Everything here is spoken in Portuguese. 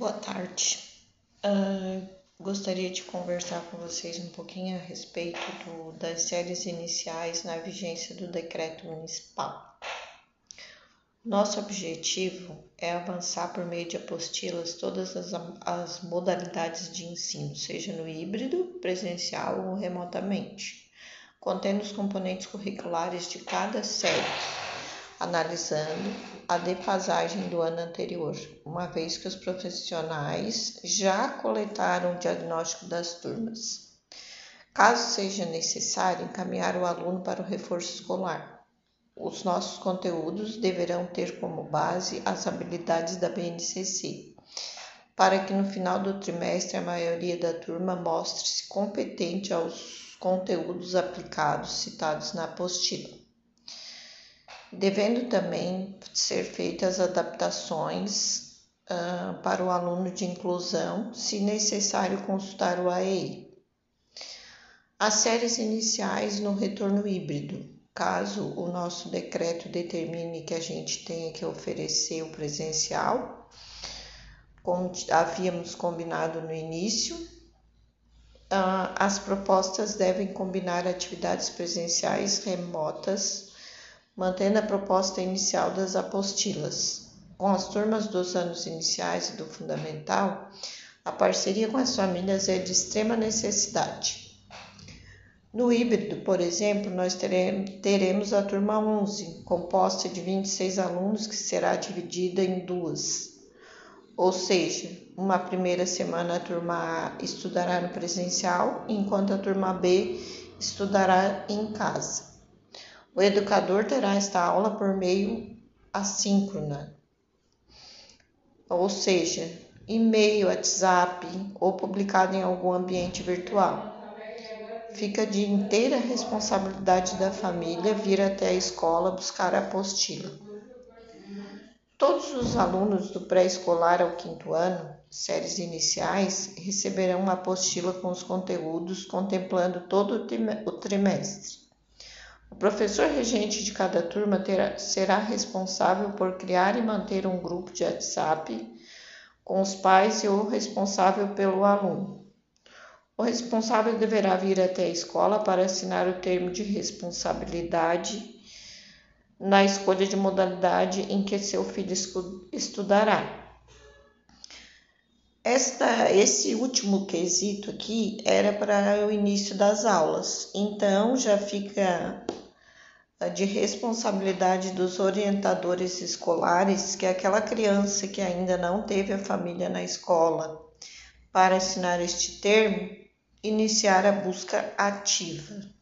Boa tarde. Uh, gostaria de conversar com vocês um pouquinho a respeito do, das séries iniciais na vigência do decreto municipal. Nosso objetivo é avançar por meio de apostilas todas as, as modalidades de ensino, seja no híbrido, presencial ou remotamente, contendo os componentes curriculares de cada série analisando a defasagem do ano anterior, uma vez que os profissionais já coletaram o diagnóstico das turmas. Caso seja necessário, encaminhar o aluno para o reforço escolar. Os nossos conteúdos deverão ter como base as habilidades da BNCC, para que no final do trimestre a maioria da turma mostre-se competente aos conteúdos aplicados citados na apostila devendo também ser feitas adaptações uh, para o aluno de inclusão, se necessário consultar o AEI. As séries iniciais no retorno híbrido, caso o nosso decreto determine que a gente tenha que oferecer o presencial, como havíamos combinado no início, uh, as propostas devem combinar atividades presenciais remotas mantendo a proposta inicial das apostilas. Com as turmas dos anos iniciais e do fundamental, a parceria com as famílias é de extrema necessidade. No híbrido, por exemplo, nós teremos a turma 11, composta de 26 alunos, que será dividida em duas. Ou seja, uma primeira semana a turma A estudará no presencial, enquanto a turma B estudará em casa. O educador terá esta aula por meio assíncrona, ou seja, e-mail, WhatsApp ou publicado em algum ambiente virtual. Fica de inteira responsabilidade da família vir até a escola buscar a apostila. Todos os alunos do pré-escolar ao quinto ano, séries iniciais, receberão uma apostila com os conteúdos contemplando todo o trimestre. Professor regente de cada turma terá, será responsável por criar e manter um grupo de WhatsApp com os pais e o responsável pelo aluno. O responsável deverá vir até a escola para assinar o termo de responsabilidade na escolha de modalidade em que seu filho estudará. Esta, esse último quesito aqui era para o início das aulas, então já fica de responsabilidade dos orientadores escolares que aquela criança que ainda não teve a família na escola para assinar este termo, iniciar a busca ativa.